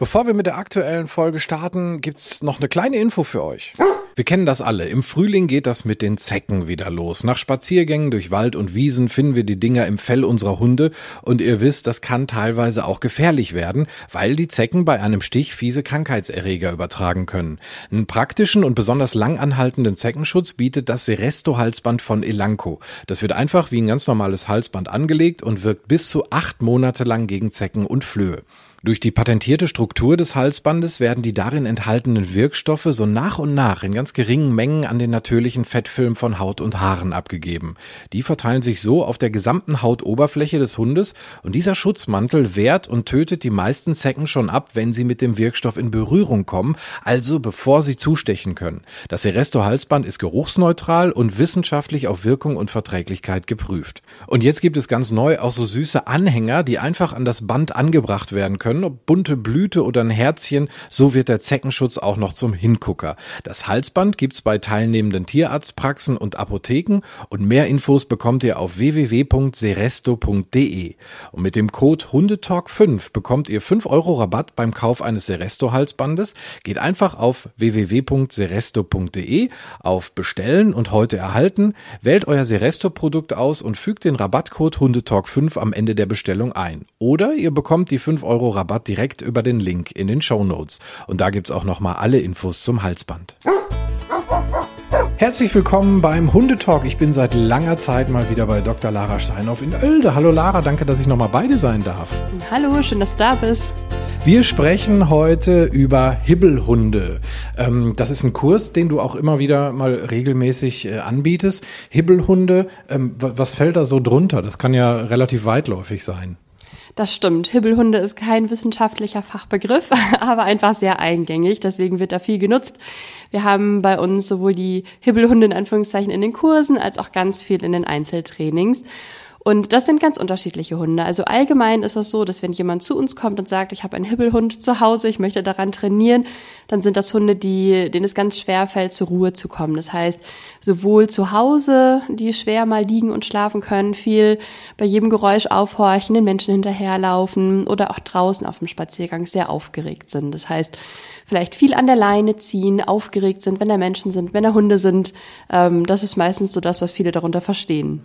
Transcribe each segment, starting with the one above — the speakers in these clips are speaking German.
Bevor wir mit der aktuellen Folge starten, gibt's noch eine kleine Info für euch. Wir kennen das alle. Im Frühling geht das mit den Zecken wieder los. Nach Spaziergängen durch Wald und Wiesen finden wir die Dinger im Fell unserer Hunde und ihr wisst, das kann teilweise auch gefährlich werden, weil die Zecken bei einem Stich fiese Krankheitserreger übertragen können. Einen praktischen und besonders lang anhaltenden Zeckenschutz bietet das Seresto-Halsband von Elanco. Das wird einfach wie ein ganz normales Halsband angelegt und wirkt bis zu acht Monate lang gegen Zecken und Flöhe. Durch die patentierte Struktur des Halsbandes werden die darin enthaltenen Wirkstoffe so nach und nach in ganz geringen Mengen an den natürlichen Fettfilm von Haut und Haaren abgegeben. Die verteilen sich so auf der gesamten Hautoberfläche des Hundes und dieser Schutzmantel wehrt und tötet die meisten Zecken schon ab, wenn sie mit dem Wirkstoff in Berührung kommen, also bevor sie zustechen können. Das Seresto Halsband ist geruchsneutral und wissenschaftlich auf Wirkung und Verträglichkeit geprüft. Und jetzt gibt es ganz neu auch so süße Anhänger, die einfach an das Band angebracht werden können können, ob bunte Blüte oder ein Herzchen, so wird der Zeckenschutz auch noch zum Hingucker. Das Halsband gibt's bei teilnehmenden Tierarztpraxen und Apotheken und mehr Infos bekommt ihr auf www.seresto.de. Und mit dem Code Hundetalk5 bekommt ihr 5 Euro Rabatt beim Kauf eines Seresto Halsbandes. Geht einfach auf www.seresto.de auf Bestellen und heute erhalten, wählt euer Seresto Produkt aus und fügt den Rabattcode Hundetalk5 am Ende der Bestellung ein. Oder ihr bekommt die 5 Euro Rabatt direkt über den Link in den Show Notes. Und da gibt es auch nochmal alle Infos zum Halsband. Herzlich willkommen beim Hundetalk. Ich bin seit langer Zeit mal wieder bei Dr. Lara Steinhoff in Oelde. Hallo Lara, danke, dass ich nochmal beide sein darf. Hallo, schön, dass du da bist. Wir sprechen heute über Hibbelhunde. Ähm, das ist ein Kurs, den du auch immer wieder mal regelmäßig äh, anbietest. Hibbelhunde, ähm, was fällt da so drunter? Das kann ja relativ weitläufig sein. Das stimmt. Hibbelhunde ist kein wissenschaftlicher Fachbegriff, aber einfach sehr eingängig. Deswegen wird da viel genutzt. Wir haben bei uns sowohl die Hibbelhunde in Anführungszeichen in den Kursen als auch ganz viel in den Einzeltrainings. Und das sind ganz unterschiedliche Hunde. Also allgemein ist es so, dass wenn jemand zu uns kommt und sagt, ich habe einen Hibbelhund zu Hause, ich möchte daran trainieren, dann sind das Hunde, die, denen es ganz schwer fällt, zur Ruhe zu kommen. Das heißt, sowohl zu Hause, die schwer mal liegen und schlafen können, viel bei jedem Geräusch aufhorchen, den Menschen hinterherlaufen oder auch draußen auf dem Spaziergang sehr aufgeregt sind. Das heißt, vielleicht viel an der Leine ziehen, aufgeregt sind, wenn da Menschen sind, wenn da Hunde sind. Ähm, das ist meistens so das, was viele darunter verstehen.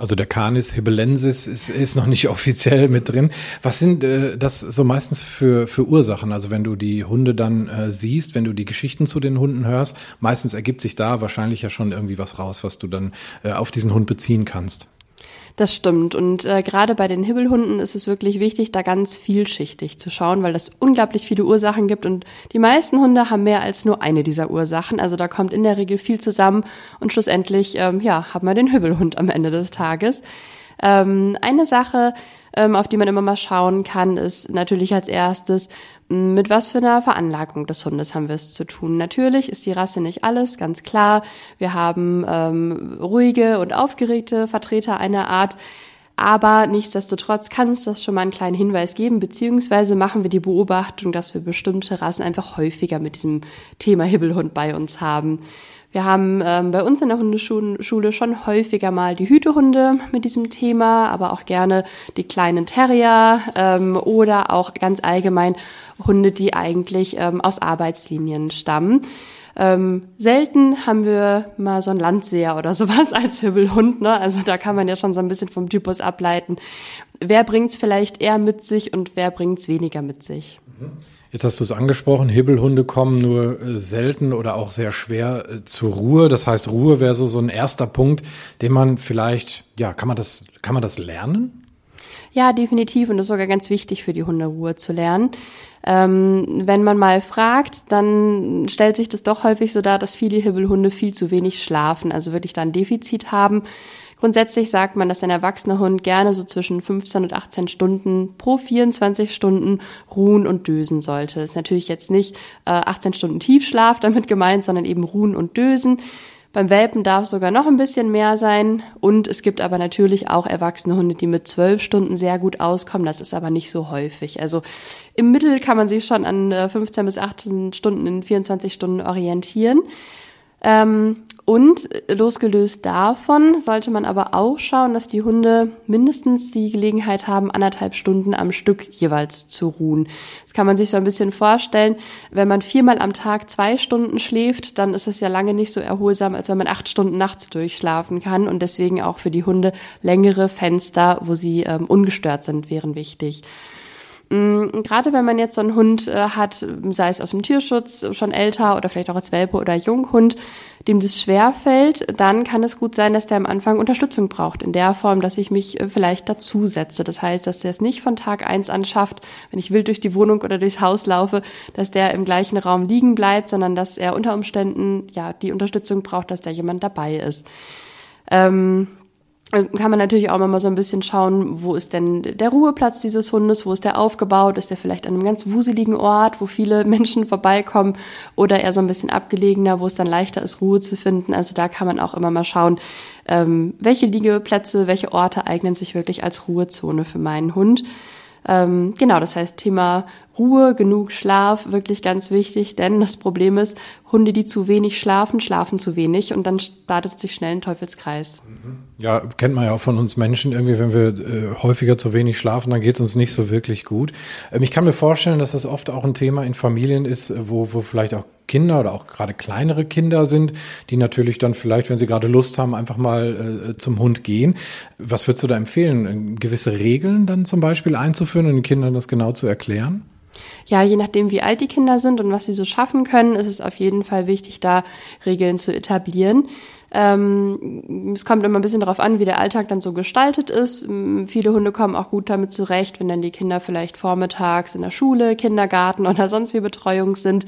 Also der Canis hibelensis ist, ist noch nicht offiziell mit drin. Was sind äh, das so meistens für, für Ursachen? Also wenn du die Hunde dann äh, siehst, wenn du die Geschichten zu den Hunden hörst, meistens ergibt sich da wahrscheinlich ja schon irgendwie was raus, was du dann äh, auf diesen Hund beziehen kannst. Das stimmt. Und äh, gerade bei den Hibbelhunden ist es wirklich wichtig, da ganz vielschichtig zu schauen, weil es unglaublich viele Ursachen gibt. Und die meisten Hunde haben mehr als nur eine dieser Ursachen. Also da kommt in der Regel viel zusammen. Und schlussendlich, ähm, ja, haben wir den Hibbelhund am Ende des Tages. Ähm, eine Sache, ähm, auf die man immer mal schauen kann, ist natürlich als erstes, mit was für einer Veranlagung des Hundes haben wir es zu tun. Natürlich ist die Rasse nicht alles, ganz klar. Wir haben ähm, ruhige und aufgeregte Vertreter einer Art. Aber nichtsdestotrotz kann es das schon mal einen kleinen Hinweis geben, beziehungsweise machen wir die Beobachtung, dass wir bestimmte Rassen einfach häufiger mit diesem Thema Hibbelhund bei uns haben. Wir haben ähm, bei uns in der Hundeschule schon häufiger mal die Hütehunde mit diesem Thema, aber auch gerne die kleinen Terrier ähm, oder auch ganz allgemein Hunde, die eigentlich ähm, aus Arbeitslinien stammen. Ähm, selten haben wir mal so einen Landseher oder sowas als Hibbelhund. Ne? Also da kann man ja schon so ein bisschen vom Typus ableiten. Wer bringt's vielleicht eher mit sich und wer bringt's weniger mit sich? Mhm. Jetzt hast du es angesprochen, Hibbelhunde kommen nur äh, selten oder auch sehr schwer äh, zur Ruhe. Das heißt, Ruhe wäre so, so ein erster Punkt, den man vielleicht, ja, kann man das, kann man das lernen? Ja, definitiv. Und das ist sogar ganz wichtig für die Hunde, Ruhe zu lernen. Ähm, wenn man mal fragt, dann stellt sich das doch häufig so dar, dass viele Hibbelhunde viel zu wenig schlafen, also wirklich da ein Defizit haben. Grundsätzlich sagt man, dass ein erwachsener Hund gerne so zwischen 15 und 18 Stunden pro 24 Stunden ruhen und dösen sollte. Ist natürlich jetzt nicht äh, 18 Stunden Tiefschlaf damit gemeint, sondern eben ruhen und dösen. Beim Welpen darf es sogar noch ein bisschen mehr sein. Und es gibt aber natürlich auch erwachsene Hunde, die mit zwölf Stunden sehr gut auskommen. Das ist aber nicht so häufig. Also im Mittel kann man sich schon an 15 äh, bis 18 Stunden in 24 Stunden orientieren. Ähm, Und losgelöst davon sollte man aber auch schauen, dass die Hunde mindestens die Gelegenheit haben, anderthalb Stunden am Stück jeweils zu ruhen. Das kann man sich so ein bisschen vorstellen. Wenn man viermal am Tag zwei Stunden schläft, dann ist es ja lange nicht so erholsam, als wenn man acht Stunden nachts durchschlafen kann. Und deswegen auch für die Hunde längere Fenster, wo sie ähm, ungestört sind, wären wichtig. Mm, gerade wenn man jetzt so einen Hund äh, hat, sei es aus dem Tierschutz, schon älter oder vielleicht auch als Welpe oder Junghund, dem das schwer fällt, dann kann es gut sein, dass der am Anfang Unterstützung braucht, in der Form, dass ich mich äh, vielleicht dazusetze. Das heißt, dass der es nicht von Tag eins an schafft, wenn ich wild durch die Wohnung oder durchs Haus laufe, dass der im gleichen Raum liegen bleibt, sondern dass er unter Umständen ja die Unterstützung braucht, dass da jemand dabei ist. Ähm, kann man natürlich auch mal so ein bisschen schauen, wo ist denn der Ruheplatz dieses Hundes, wo ist der aufgebaut, ist der vielleicht an einem ganz wuseligen Ort, wo viele Menschen vorbeikommen oder eher so ein bisschen abgelegener, wo es dann leichter ist, Ruhe zu finden. Also da kann man auch immer mal schauen, ähm, welche Liegeplätze, welche Orte eignen sich wirklich als Ruhezone für meinen Hund. Ähm, genau, das heißt Thema Ruhe, genug Schlaf, wirklich ganz wichtig, denn das Problem ist, Hunde, die zu wenig schlafen, schlafen zu wenig und dann startet sich schnell ein Teufelskreis. Ja, kennt man ja auch von uns Menschen irgendwie, wenn wir äh, häufiger zu wenig schlafen, dann geht es uns nicht so wirklich gut. Ähm, ich kann mir vorstellen, dass das oft auch ein Thema in Familien ist, wo, wo vielleicht auch Kinder oder auch gerade kleinere Kinder sind, die natürlich dann vielleicht, wenn sie gerade Lust haben, einfach mal äh, zum Hund gehen. Was würdest du da empfehlen? Gewisse Regeln dann zum Beispiel einzuführen und den Kindern das genau zu erklären? Ja, je nachdem, wie alt die Kinder sind und was sie so schaffen können, ist es auf jeden Fall wichtig, da Regeln zu etablieren. Ähm, es kommt immer ein bisschen darauf an, wie der Alltag dann so gestaltet ist. Viele Hunde kommen auch gut damit zurecht, wenn dann die Kinder vielleicht vormittags in der Schule, Kindergarten oder sonst wie Betreuung sind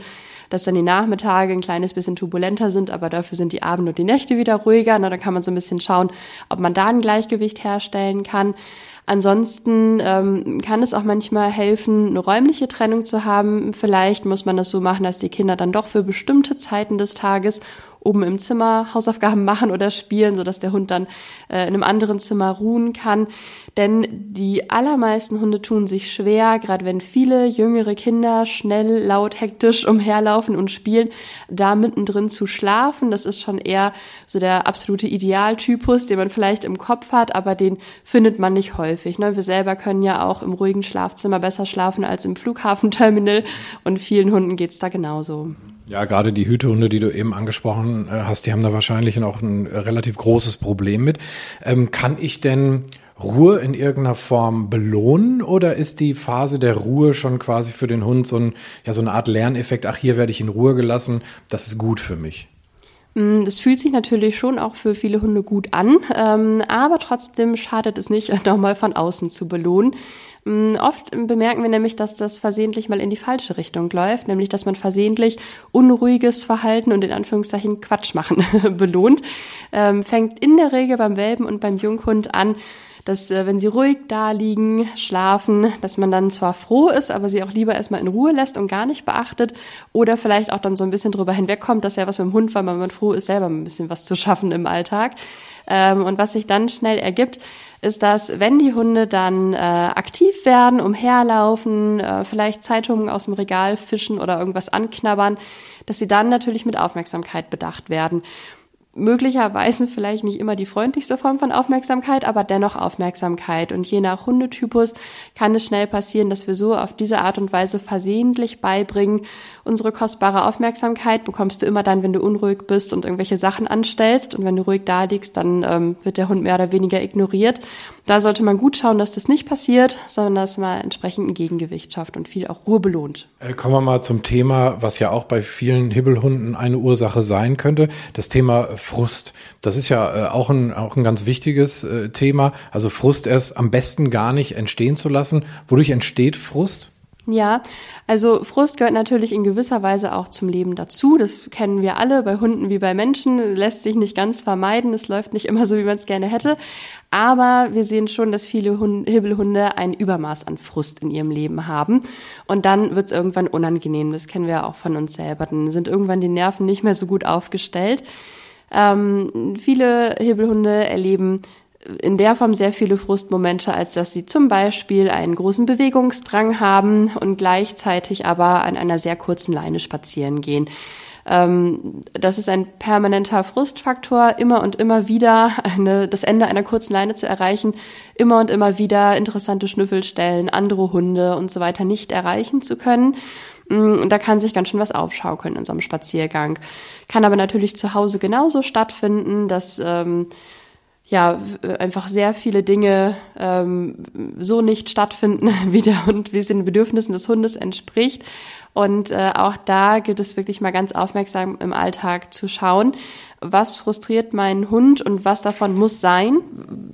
dass dann die Nachmittage ein kleines bisschen turbulenter sind, aber dafür sind die Abende und die Nächte wieder ruhiger. Na, da kann man so ein bisschen schauen, ob man da ein Gleichgewicht herstellen kann. Ansonsten ähm, kann es auch manchmal helfen, eine räumliche Trennung zu haben. Vielleicht muss man das so machen, dass die Kinder dann doch für bestimmte Zeiten des Tages oben im Zimmer Hausaufgaben machen oder spielen, sodass der Hund dann äh, in einem anderen Zimmer ruhen kann. Denn die allermeisten Hunde tun sich schwer, gerade wenn viele jüngere Kinder schnell, laut, hektisch umherlaufen und spielen, da mittendrin zu schlafen. Das ist schon eher so der absolute Idealtypus, den man vielleicht im Kopf hat, aber den findet man nicht häufig. Ne? Wir selber können ja auch im ruhigen Schlafzimmer besser schlafen als im Flughafenterminal und vielen Hunden geht's da genauso. Ja, gerade die Hütehunde, die du eben angesprochen äh, hast, die haben da wahrscheinlich auch ein relativ großes Problem mit. Ähm, kann ich denn Ruhe in irgendeiner Form belohnen oder ist die Phase der Ruhe schon quasi für den Hund so, ein, ja, so eine Art Lerneffekt? Ach, hier werde ich in Ruhe gelassen, das ist gut für mich. Mm, das fühlt sich natürlich schon auch für viele Hunde gut an, ähm, aber trotzdem schadet es nicht, nochmal von außen zu belohnen. Mm, oft bemerken wir nämlich, dass das versehentlich mal in die falsche Richtung läuft, nämlich dass man versehentlich unruhiges Verhalten und in Anführungszeichen Quatsch machen belohnt. Ähm, fängt in der Regel beim Welpen und beim Junghund an, dass äh, wenn sie ruhig da liegen, schlafen, dass man dann zwar froh ist, aber sie auch lieber erstmal in Ruhe lässt und gar nicht beachtet oder vielleicht auch dann so ein bisschen drüber hinwegkommt, dass ja was mit dem Hund war, weil man froh ist, selber ein bisschen was zu schaffen im Alltag. Ähm, und was sich dann schnell ergibt, ist, dass wenn die Hunde dann äh, aktiv werden, umherlaufen, äh, vielleicht Zeitungen aus dem Regal fischen oder irgendwas anknabbern, dass sie dann natürlich mit Aufmerksamkeit bedacht werden möglicherweise vielleicht nicht immer die freundlichste Form von Aufmerksamkeit, aber dennoch Aufmerksamkeit. Und je nach Hundetypus kann es schnell passieren, dass wir so auf diese Art und Weise versehentlich beibringen, unsere kostbare Aufmerksamkeit bekommst du immer dann, wenn du unruhig bist und irgendwelche Sachen anstellst. Und wenn du ruhig da liegst, dann ähm, wird der Hund mehr oder weniger ignoriert. Da sollte man gut schauen, dass das nicht passiert, sondern dass man entsprechend ein Gegengewicht schafft und viel auch Ruhe belohnt. Äh, kommen wir mal zum Thema, was ja auch bei vielen Hibbelhunden eine Ursache sein könnte. Das Thema Frust. Das ist ja äh, auch, ein, auch ein ganz wichtiges äh, Thema. Also Frust erst am besten gar nicht entstehen zu lassen. Wodurch entsteht Frust? Ja, also Frust gehört natürlich in gewisser Weise auch zum Leben dazu. Das kennen wir alle, bei Hunden wie bei Menschen, lässt sich nicht ganz vermeiden. Es läuft nicht immer so, wie man es gerne hätte. Aber wir sehen schon, dass viele Hunde, Hibbelhunde ein Übermaß an Frust in ihrem Leben haben. Und dann wird es irgendwann unangenehm. Das kennen wir auch von uns selber. Dann sind irgendwann die Nerven nicht mehr so gut aufgestellt. Ähm, viele Hibbelhunde erleben in der Form sehr viele Frustmomente, als dass sie zum Beispiel einen großen Bewegungsdrang haben und gleichzeitig aber an einer sehr kurzen Leine spazieren gehen. Ähm, das ist ein permanenter Frustfaktor, immer und immer wieder eine, das Ende einer kurzen Leine zu erreichen, immer und immer wieder interessante Schnüffelstellen, andere Hunde und so weiter nicht erreichen zu können. Mm, und da kann sich ganz schön was aufschaukeln in so einem Spaziergang. Kann aber natürlich zu Hause genauso stattfinden, dass ähm, ja einfach sehr viele Dinge ähm, so nicht stattfinden, wie der Hund, wie es den Bedürfnissen des Hundes entspricht. Und äh, auch da gilt es wirklich mal ganz aufmerksam im Alltag zu schauen, was frustriert meinen Hund und was davon muss sein,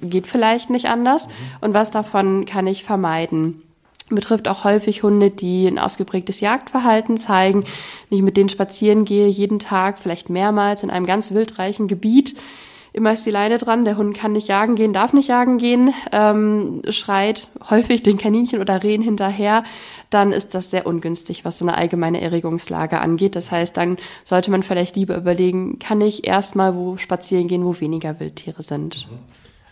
geht vielleicht nicht anders, und was davon kann ich vermeiden betrifft auch häufig Hunde, die ein ausgeprägtes Jagdverhalten zeigen. Wenn ich mit denen spazieren gehe, jeden Tag, vielleicht mehrmals in einem ganz wildreichen Gebiet, immer ist die Leine dran, der Hund kann nicht jagen gehen, darf nicht jagen gehen, ähm, schreit häufig den Kaninchen oder Rehen hinterher, dann ist das sehr ungünstig, was so eine allgemeine Erregungslage angeht. Das heißt, dann sollte man vielleicht lieber überlegen, kann ich erstmal wo spazieren gehen, wo weniger Wildtiere sind.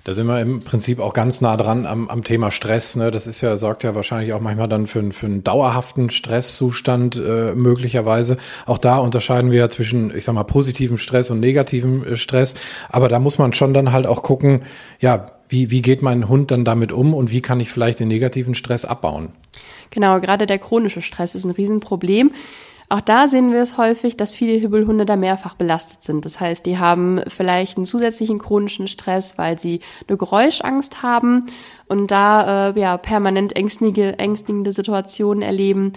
Da sind wir im Prinzip auch ganz nah dran am, am Thema Stress. Ne? Das ist ja, sorgt ja wahrscheinlich auch manchmal dann für, für einen dauerhaften Stresszustand äh, möglicherweise. Auch da unterscheiden wir ja zwischen, ich sag mal, positivem Stress und negativem äh, Stress. Aber da muss man schon dann halt auch gucken, ja, wie, wie geht mein Hund dann damit um und wie kann ich vielleicht den negativen Stress abbauen? Genau, gerade der chronische Stress ist ein Riesenproblem. Auch da sehen wir es häufig, dass viele Hibbelhunde da mehrfach belastet sind. Das heißt, die haben vielleicht einen zusätzlichen chronischen Stress, weil sie eine Geräuschangst haben und da äh, ja permanent ängstige, ängstigende Situationen erleben.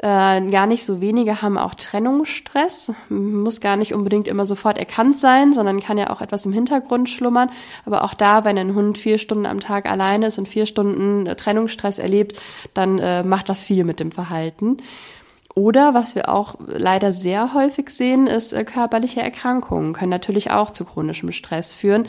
Äh, gar nicht so wenige haben auch Trennungsstress. Muss gar nicht unbedingt immer sofort erkannt sein, sondern kann ja auch etwas im Hintergrund schlummern. Aber auch da, wenn ein Hund vier Stunden am Tag alleine ist und vier Stunden Trennungsstress erlebt, dann äh, macht das viel mit dem Verhalten. Oder was wir auch leider sehr häufig sehen, ist äh, körperliche Erkrankungen, können natürlich auch zu chronischem Stress führen.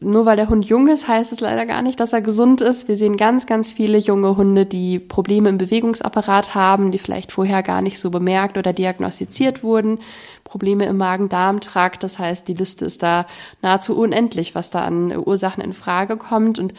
Nur weil der Hund jung ist, heißt es leider gar nicht, dass er gesund ist. Wir sehen ganz, ganz viele junge Hunde, die Probleme im Bewegungsapparat haben, die vielleicht vorher gar nicht so bemerkt oder diagnostiziert wurden. Probleme im Magen-Darm-Trakt. Das heißt, die Liste ist da nahezu unendlich, was da an Ursachen in Frage kommt. Und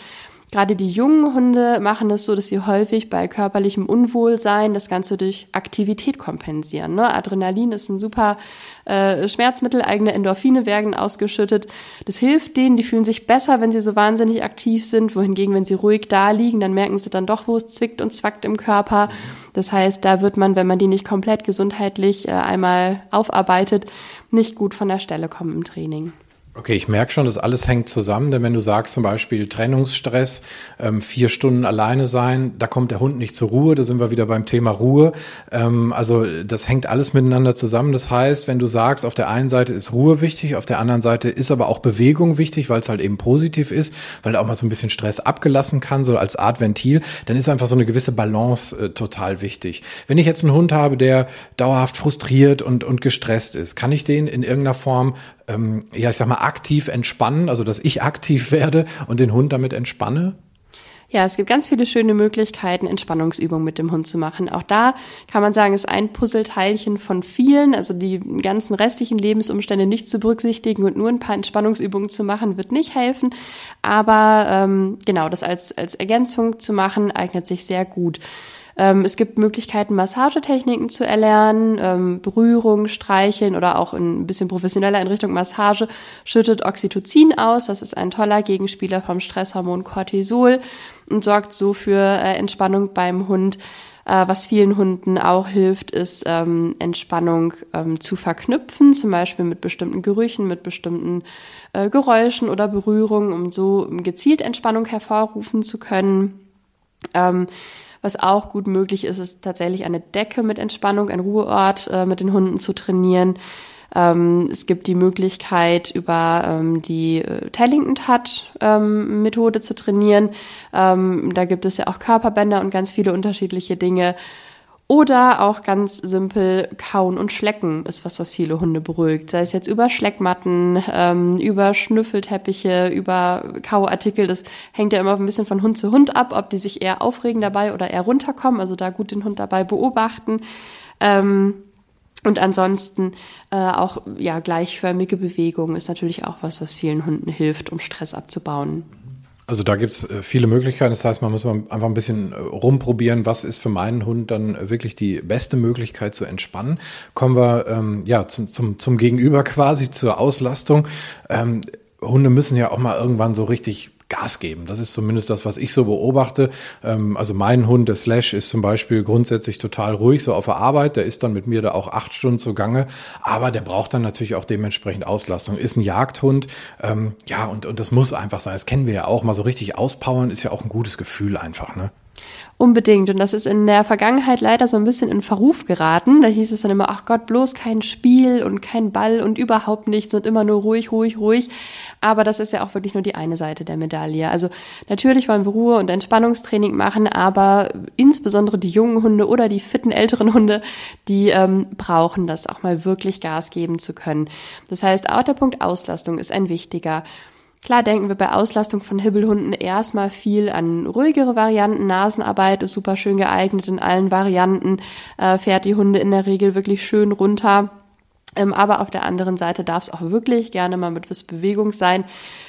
Gerade die jungen Hunde machen es so, dass sie häufig bei körperlichem Unwohlsein das Ganze durch Aktivität kompensieren. Ne? Adrenalin ist ein super äh, Schmerzmittel, eigene Endorphine werden ausgeschüttet. Das hilft denen, die fühlen sich besser, wenn sie so wahnsinnig aktiv sind. Wohingegen, wenn sie ruhig da liegen, dann merken sie dann doch, wo es zwickt und zwackt im Körper. Das heißt, da wird man, wenn man die nicht komplett gesundheitlich äh, einmal aufarbeitet, nicht gut von der Stelle kommen im Training. Okay, ich merke schon, das alles hängt zusammen, denn wenn du sagst zum Beispiel Trennungsstress, ähm, vier Stunden alleine sein, da kommt der Hund nicht zur Ruhe, da sind wir wieder beim Thema Ruhe. Ähm, also das hängt alles miteinander zusammen. Das heißt, wenn du sagst, auf der einen Seite ist Ruhe wichtig, auf der anderen Seite ist aber auch Bewegung wichtig, weil es halt eben positiv ist, weil auch mal so ein bisschen Stress abgelassen kann, so als Art Ventil, dann ist einfach so eine gewisse Balance äh, total wichtig. Wenn ich jetzt einen Hund habe, der dauerhaft frustriert und, und gestresst ist, kann ich den in irgendeiner Form ähm, ja, ich sag mal, aktiv entspannen, also dass ich aktiv werde und den Hund damit entspanne? Ja, es gibt ganz viele schöne Möglichkeiten, Entspannungsübungen mit dem Hund zu machen. Auch da kann man sagen, ist ein Puzzleteilchen von vielen. Also die ganzen restlichen Lebensumstände nicht zu berücksichtigen und nur ein paar Entspannungsübungen zu machen, wird nicht helfen. Aber ähm, genau, das als, als Ergänzung zu machen, eignet sich sehr gut. Ähm, es gibt Möglichkeiten, Massagetechniken zu erlernen, ähm, Berührung, Streicheln oder auch in ein bisschen professioneller in Richtung Massage schüttet Oxytocin aus. Das ist ein toller Gegenspieler vom Stresshormon Cortisol und sorgt so für äh, Entspannung beim Hund. Äh, was vielen Hunden auch hilft, ist ähm, Entspannung ähm, zu verknüpfen, zum Beispiel mit bestimmten Gerüchen, mit bestimmten äh, Geräuschen oder Berührungen, um so gezielt Entspannung hervorrufen zu können. Ähm, was auch gut möglich ist, ist tatsächlich eine Decke mit Entspannung, ein Ruheort äh, mit den Hunden zu trainieren. Ähm, es gibt die Möglichkeit, über ähm, die äh, Tellington Touch ähm, Methode zu trainieren. Ähm, da gibt es ja auch Körperbänder und ganz viele unterschiedliche Dinge. Oder auch ganz simpel kauen und schlecken ist was, was viele Hunde beruhigt. Sei es jetzt über Schleckmatten, ähm, über Schnüffelteppiche, über Kauartikel. Das hängt ja immer ein bisschen von Hund zu Hund ab, ob die sich eher aufregen dabei oder eher runterkommen. Also da gut den Hund dabei beobachten. Ähm, und ansonsten äh, auch ja gleichförmige Bewegung ist natürlich auch was, was vielen Hunden hilft, um Stress abzubauen. Also da gibt's äh, viele Möglichkeiten. Das heißt, man muss einfach ein bisschen äh, rumprobieren, was ist für meinen Hund dann wirklich die beste Möglichkeit zu entspannen. Kommen wir ähm, ja zum, zum, zum Gegenüber quasi zur Auslastung. Ähm, Hunde müssen ja auch mal irgendwann so richtig Gas geben. Das ist zumindest das, was ich so beobachte. Ähm, also mein Hund, der Slash, ist zum Beispiel grundsätzlich total ruhig, so auf der Arbeit. Der ist dann mit mir da auch acht Stunden zugange. Aber der braucht dann natürlich auch dementsprechend Auslastung. Ist ein Jagdhund. Ähm, ja, und, und das muss einfach sein. Das kennen wir ja auch. Mal so richtig auspowern ist ja auch ein gutes Gefühl einfach, ne? Unbedingt. Und das ist in der Vergangenheit leider so ein bisschen in Verruf geraten. Da hieß es dann immer, ach Gott, bloß kein Spiel und kein Ball und überhaupt nichts und immer nur ruhig, ruhig, ruhig. Aber das ist ja auch wirklich nur die eine Seite der Medaille. Also natürlich wollen wir Ruhe- und Entspannungstraining machen, aber insbesondere die jungen Hunde oder die fitten älteren Hunde, die ähm, brauchen das auch mal wirklich Gas geben zu können. Das heißt, auch der Punkt Auslastung ist ein wichtiger. Klar denken wir bei Auslastung von Hibbelhunden erstmal viel an ruhigere Varianten. Nasenarbeit ist super schön geeignet in allen Varianten, äh, fährt die Hunde in der Regel wirklich schön runter. Ähm, aber auf der anderen Seite darf es auch wirklich gerne mal mit was Bewegung sein.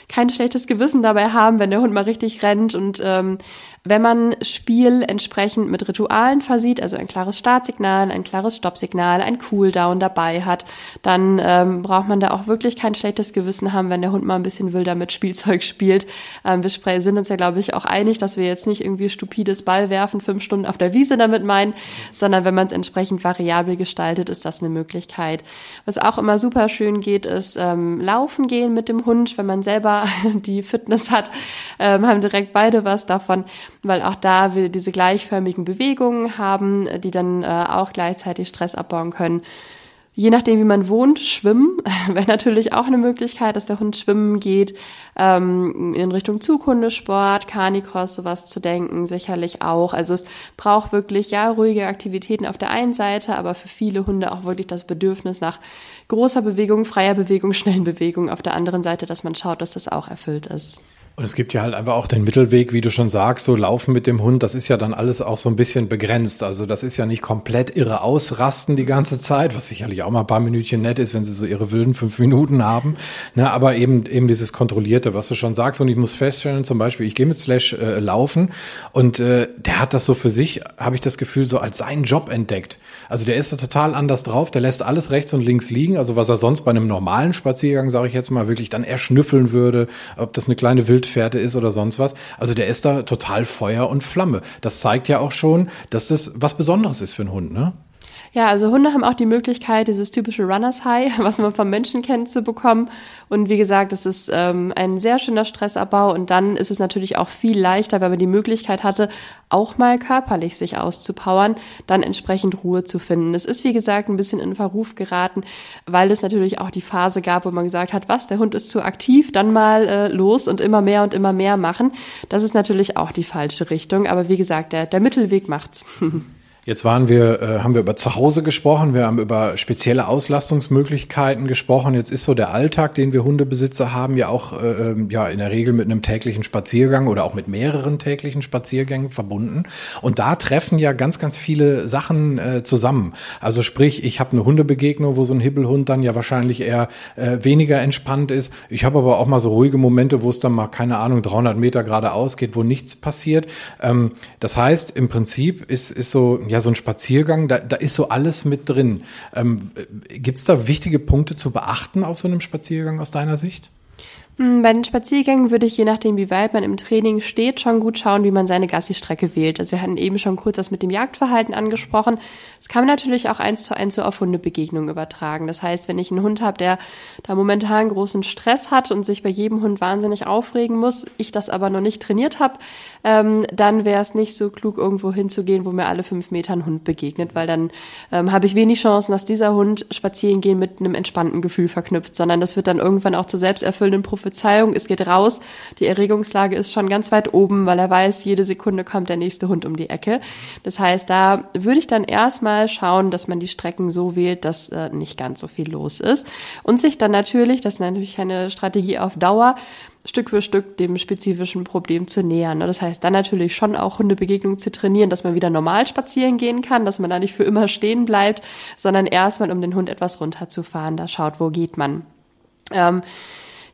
Kein schlechtes Gewissen dabei haben, wenn der Hund mal richtig rennt und ähm, wenn man Spiel entsprechend mit Ritualen versieht, also ein klares Startsignal, ein klares Stoppsignal, ein Cooldown dabei hat, dann ähm, braucht man da auch wirklich kein schlechtes Gewissen haben, wenn der Hund mal ein bisschen wilder mit Spielzeug spielt. Ähm, wir sind uns ja, glaube ich, auch einig, dass wir jetzt nicht irgendwie stupides Ball werfen, fünf Stunden auf der Wiese damit meinen, sondern wenn man es entsprechend variabel gestaltet, ist das eine Möglichkeit. Was auch immer super schön geht, ist ähm, Laufen gehen mit dem Hund, wenn man selber die Fitness hat, ähm, haben direkt beide was davon weil auch da wir diese gleichförmigen Bewegungen haben, die dann äh, auch gleichzeitig Stress abbauen können. Je nachdem, wie man wohnt, schwimmen wäre natürlich auch eine Möglichkeit, dass der Hund schwimmen geht, ähm, in Richtung Zughundesport, Carnicross, sowas zu denken, sicherlich auch. Also es braucht wirklich, ja, ruhige Aktivitäten auf der einen Seite, aber für viele Hunde auch wirklich das Bedürfnis nach großer Bewegung, freier Bewegung, schnellen Bewegung auf der anderen Seite, dass man schaut, dass das auch erfüllt ist. Und es gibt ja halt einfach auch den Mittelweg, wie du schon sagst, so laufen mit dem Hund, das ist ja dann alles auch so ein bisschen begrenzt. Also das ist ja nicht komplett irre ausrasten die ganze Zeit, was sicherlich auch mal ein paar Minütchen nett ist, wenn sie so ihre wilden fünf Minuten haben. Ne, aber eben eben dieses Kontrollierte, was du schon sagst. Und ich muss feststellen, zum Beispiel, ich gehe mit Slash äh, laufen und äh, der hat das so für sich, habe ich das Gefühl, so als seinen Job entdeckt. Also der ist da total anders drauf, der lässt alles rechts und links liegen. Also was er sonst bei einem normalen Spaziergang, sage ich jetzt mal, wirklich dann erschnüffeln würde, ob das eine kleine Wild Wildpferde ist oder sonst was. Also der ist da total Feuer und Flamme. Das zeigt ja auch schon, dass das was Besonderes ist für einen Hund, ne? Ja, also Hunde haben auch die Möglichkeit, dieses typische Runners High, was man vom Menschen kennt, zu bekommen. Und wie gesagt, es ist ähm, ein sehr schöner Stressabbau. Und dann ist es natürlich auch viel leichter, wenn man die Möglichkeit hatte, auch mal körperlich sich auszupowern, dann entsprechend Ruhe zu finden. Es ist, wie gesagt, ein bisschen in Verruf geraten, weil es natürlich auch die Phase gab, wo man gesagt hat, was, der Hund ist zu aktiv, dann mal äh, los und immer mehr und immer mehr machen. Das ist natürlich auch die falsche Richtung. Aber wie gesagt, der, der Mittelweg macht's. Jetzt waren wir, äh, haben wir über Zuhause gesprochen, wir haben über spezielle Auslastungsmöglichkeiten gesprochen. Jetzt ist so der Alltag, den wir Hundebesitzer haben, ja auch äh, ähm, ja in der Regel mit einem täglichen Spaziergang oder auch mit mehreren täglichen Spaziergängen verbunden. Und da treffen ja ganz, ganz viele Sachen äh, zusammen. Also sprich, ich habe eine Hundebegegnung, wo so ein Hibbelhund dann ja wahrscheinlich eher äh, weniger entspannt ist. Ich habe aber auch mal so ruhige Momente, wo es dann mal keine Ahnung 300 Meter geradeaus geht, wo nichts passiert. Ähm, das heißt, im Prinzip ist ist so so ein Spaziergang, da, da ist so alles mit drin. Ähm, Gibt es da wichtige Punkte zu beachten auf so einem Spaziergang aus deiner Sicht? Hm, bei den Spaziergängen würde ich, je nachdem, wie weit man im Training steht, schon gut schauen, wie man seine Gassi-Strecke wählt. Also wir hatten eben schon kurz das mit dem Jagdverhalten angesprochen. Das kann man natürlich auch eins zu eins so auf Hundebegegnungen übertragen. Das heißt, wenn ich einen Hund habe, der da momentan großen Stress hat und sich bei jedem Hund wahnsinnig aufregen muss, ich das aber noch nicht trainiert habe, ähm, dann wäre es nicht so klug, irgendwo hinzugehen, wo mir alle fünf Meter ein Hund begegnet, weil dann ähm, habe ich wenig Chancen, dass dieser Hund spazieren gehen mit einem entspannten Gefühl verknüpft, sondern das wird dann irgendwann auch zur selbsterfüllenden Prophezeiung. Es geht raus, die Erregungslage ist schon ganz weit oben, weil er weiß, jede Sekunde kommt der nächste Hund um die Ecke. Das heißt, da würde ich dann erstmal schauen, dass man die Strecken so wählt, dass äh, nicht ganz so viel los ist und sich dann natürlich, das ist natürlich eine Strategie auf Dauer, Stück für Stück dem spezifischen Problem zu nähern. Das heißt, dann natürlich schon auch Hundebegegnungen zu trainieren, dass man wieder normal spazieren gehen kann, dass man da nicht für immer stehen bleibt, sondern erstmal, um den Hund etwas runterzufahren, da schaut, wo geht man. Ähm,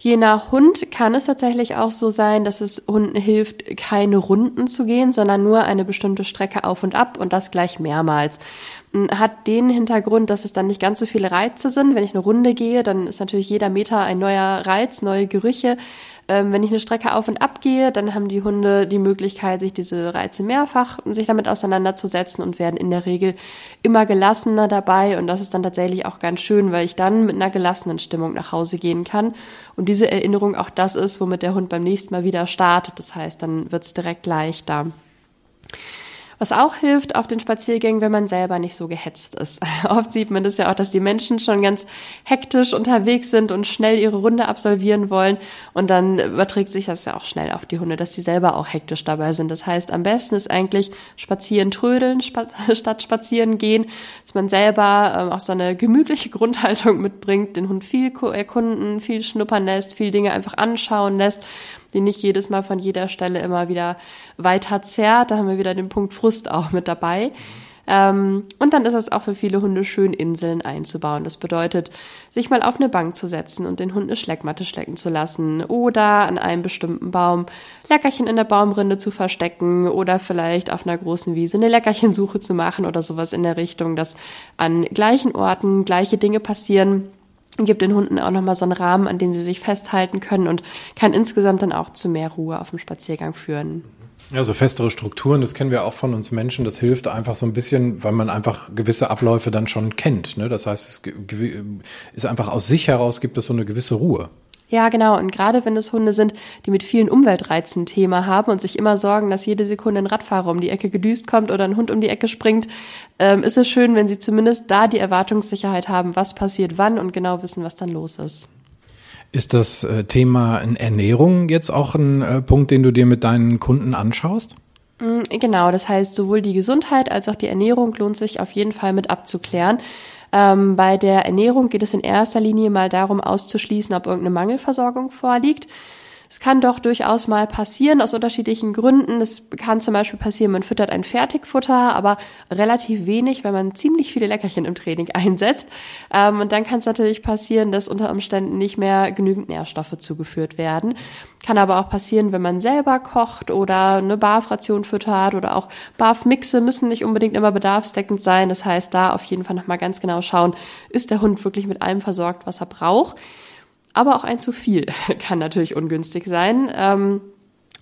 Je nach Hund kann es tatsächlich auch so sein, dass es Hunden hilft, keine Runden zu gehen, sondern nur eine bestimmte Strecke auf und ab und das gleich mehrmals. Hat den Hintergrund, dass es dann nicht ganz so viele Reize sind. Wenn ich eine Runde gehe, dann ist natürlich jeder Meter ein neuer Reiz, neue Gerüche. Ähm, wenn ich eine Strecke auf und ab gehe, dann haben die Hunde die Möglichkeit, sich diese Reize mehrfach, sich damit auseinanderzusetzen und werden in der Regel immer gelassener dabei. Und das ist dann tatsächlich auch ganz schön, weil ich dann mit einer gelassenen Stimmung nach Hause gehen kann. Und diese Erinnerung auch das ist, womit der Hund beim nächsten Mal wieder startet. Das heißt, dann wird es direkt leichter. Was auch hilft auf den Spaziergängen, wenn man selber nicht so gehetzt ist. Oft sieht man das ja auch, dass die Menschen schon ganz hektisch unterwegs sind und schnell ihre Runde absolvieren wollen. Und dann überträgt sich das ja auch schnell auf die Hunde, dass die selber auch hektisch dabei sind. Das heißt, am besten ist eigentlich spazieren trödeln statt spazieren gehen, dass man selber ähm, auch so eine gemütliche Grundhaltung mitbringt, den Hund viel erkunden, viel schnuppern lässt, viel Dinge einfach anschauen lässt die nicht jedes Mal von jeder Stelle immer wieder weiter zerrt. Da haben wir wieder den Punkt Frust auch mit dabei. Ähm, und dann ist es auch für viele Hunde schön, Inseln einzubauen. Das bedeutet, sich mal auf eine Bank zu setzen und den Hund eine Schleckmatte schlecken zu lassen oder an einem bestimmten Baum Leckerchen in der Baumrinde zu verstecken oder vielleicht auf einer großen Wiese eine Leckerchensuche zu machen oder sowas in der Richtung, dass an gleichen Orten gleiche Dinge passieren gibt den Hunden auch nochmal so einen Rahmen, an dem sie sich festhalten können und kann insgesamt dann auch zu mehr Ruhe auf dem Spaziergang führen. Ja, so festere Strukturen, das kennen wir auch von uns Menschen. Das hilft einfach so ein bisschen, weil man einfach gewisse Abläufe dann schon kennt. Ne? Das heißt, es ist einfach aus sich heraus gibt es so eine gewisse Ruhe. Ja, genau. Und gerade wenn es Hunde sind, die mit vielen Umweltreizen Thema haben und sich immer sorgen, dass jede Sekunde ein Radfahrer um die Ecke gedüst kommt oder ein Hund um die Ecke springt, ähm, ist es schön, wenn sie zumindest da die Erwartungssicherheit haben, was passiert wann und genau wissen, was dann los ist. Ist das äh, Thema Ernährung jetzt auch ein äh, Punkt, den du dir mit deinen Kunden anschaust? Mm, genau, das heißt, sowohl die Gesundheit als auch die Ernährung lohnt sich auf jeden Fall mit abzuklären. Ähm, bei der Ernährung geht es in erster Linie mal darum auszuschließen, ob irgendeine Mangelversorgung vorliegt. Es kann doch durchaus mal passieren aus unterschiedlichen Gründen. Es kann zum Beispiel passieren, man füttert ein Fertigfutter, aber relativ wenig, wenn man ziemlich viele Leckerchen im Training einsetzt. Ähm, und dann kann es natürlich passieren, dass unter Umständen nicht mehr genügend Nährstoffe zugeführt werden. Kann aber auch passieren, wenn man selber kocht oder eine Barfration füttert oder auch Barfmixe müssen nicht unbedingt immer bedarfsdeckend sein. Das heißt, da auf jeden Fall nochmal ganz genau schauen, ist der Hund wirklich mit allem versorgt, was er braucht. Aber auch ein zu viel kann natürlich ungünstig sein. Ähm,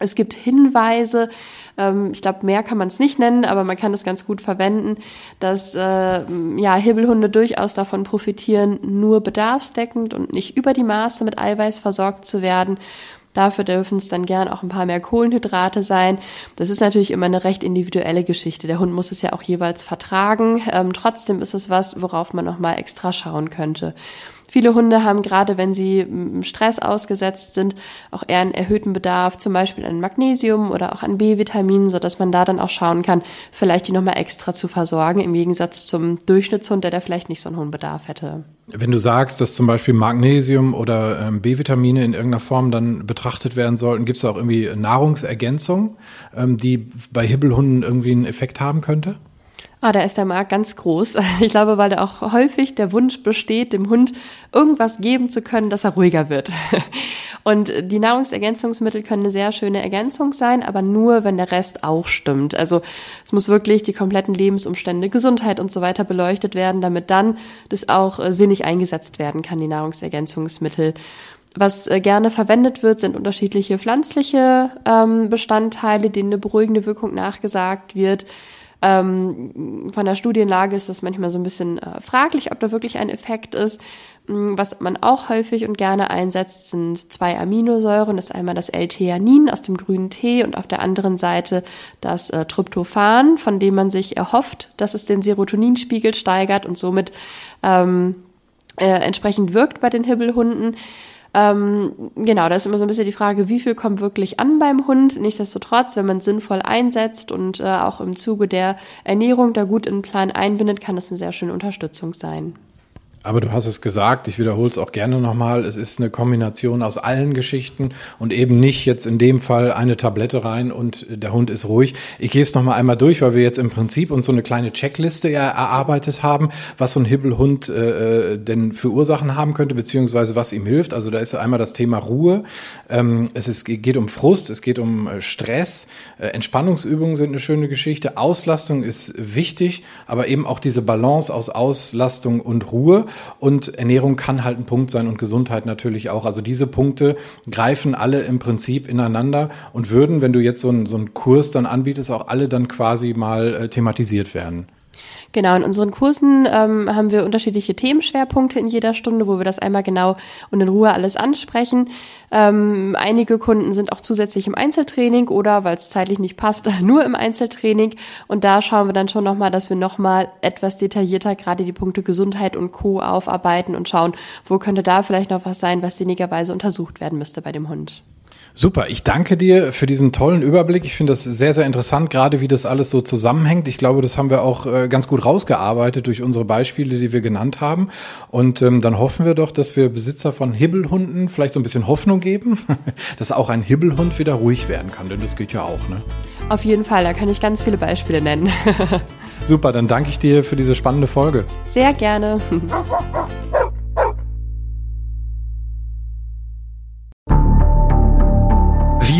es gibt Hinweise, ähm, ich glaube, mehr kann man es nicht nennen, aber man kann es ganz gut verwenden, dass äh, ja, Hibbelhunde durchaus davon profitieren, nur bedarfsdeckend und nicht über die Maße mit Eiweiß versorgt zu werden. Dafür dürfen es dann gern auch ein paar mehr Kohlenhydrate sein. Das ist natürlich immer eine recht individuelle Geschichte. Der Hund muss es ja auch jeweils vertragen. Ähm, trotzdem ist es was, worauf man nochmal extra schauen könnte. Viele Hunde haben gerade, wenn sie Stress ausgesetzt sind, auch eher einen erhöhten Bedarf, zum Beispiel an Magnesium oder auch an B-Vitaminen, sodass man da dann auch schauen kann, vielleicht die nochmal extra zu versorgen, im Gegensatz zum Durchschnittshund, der da vielleicht nicht so einen hohen Bedarf hätte. Wenn du sagst, dass zum Beispiel Magnesium oder ähm, B-Vitamine in irgendeiner Form dann betrachtet werden sollten, gibt es auch irgendwie Nahrungsergänzung, ähm, die bei Hibbelhunden irgendwie einen Effekt haben könnte? Ah, da ist der Markt ganz groß. Ich glaube, weil da auch häufig der Wunsch besteht, dem Hund irgendwas geben zu können, dass er ruhiger wird. Und die Nahrungsergänzungsmittel können eine sehr schöne Ergänzung sein, aber nur, wenn der Rest auch stimmt. Also es muss wirklich die kompletten Lebensumstände, Gesundheit und so weiter beleuchtet werden, damit dann das auch äh, sinnig eingesetzt werden kann, die Nahrungsergänzungsmittel. Was äh, gerne verwendet wird, sind unterschiedliche pflanzliche ähm, Bestandteile, denen eine beruhigende Wirkung nachgesagt wird. Ähm, von der Studienlage ist das manchmal so ein bisschen äh, fraglich, ob da wirklich ein Effekt ist. Mm, was man auch häufig und gerne einsetzt, sind zwei Aminosäuren. Das ist einmal das L-Theanin aus dem grünen Tee und auf der anderen Seite das äh, Tryptophan, von dem man sich erhofft, dass es den Serotoninspiegel steigert und somit ähm, äh, entsprechend wirkt bei den Hibbelhunden. Ähm, genau, da ist immer so ein bisschen die Frage, wie viel kommt wirklich an beim Hund. Nichtsdestotrotz, wenn man sinnvoll einsetzt und äh, auch im Zuge der Ernährung da gut in den Plan einbindet, kann das eine sehr schöne Unterstützung sein. Aber du hast es gesagt, ich wiederhole es auch gerne nochmal, es ist eine Kombination aus allen Geschichten und eben nicht jetzt in dem Fall eine Tablette rein und der Hund ist ruhig. Ich gehe es nochmal einmal durch, weil wir jetzt im Prinzip uns so eine kleine Checkliste ja erarbeitet haben, was so ein Hibbelhund äh, äh, denn für Ursachen haben könnte, beziehungsweise was ihm hilft. Also da ist einmal das Thema Ruhe, ähm, es ist, geht um Frust, es geht um äh, Stress, äh, Entspannungsübungen sind eine schöne Geschichte, Auslastung ist wichtig, aber eben auch diese Balance aus Auslastung und Ruhe. Und Ernährung kann halt ein Punkt sein und Gesundheit natürlich auch. Also diese Punkte greifen alle im Prinzip ineinander und würden, wenn du jetzt so einen, so einen Kurs dann anbietest, auch alle dann quasi mal äh, thematisiert werden. Genau, in unseren Kursen ähm, haben wir unterschiedliche Themenschwerpunkte in jeder Stunde, wo wir das einmal genau und in Ruhe alles ansprechen. Ähm, einige Kunden sind auch zusätzlich im Einzeltraining oder, weil es zeitlich nicht passt, nur im Einzeltraining. Und da schauen wir dann schon nochmal, dass wir nochmal etwas detaillierter gerade die Punkte Gesundheit und Co. aufarbeiten und schauen, wo könnte da vielleicht noch was sein, was sinnigerweise untersucht werden müsste bei dem Hund. Super, ich danke dir für diesen tollen Überblick. Ich finde das sehr, sehr interessant, gerade wie das alles so zusammenhängt. Ich glaube, das haben wir auch äh, ganz gut rausgearbeitet durch unsere Beispiele, die wir genannt haben. Und ähm, dann hoffen wir doch, dass wir Besitzer von Hibbelhunden vielleicht so ein bisschen Hoffnung geben, dass auch ein Hibbelhund wieder ruhig werden kann, denn das geht ja auch, ne? Auf jeden Fall, da kann ich ganz viele Beispiele nennen. Super, dann danke ich dir für diese spannende Folge. Sehr gerne.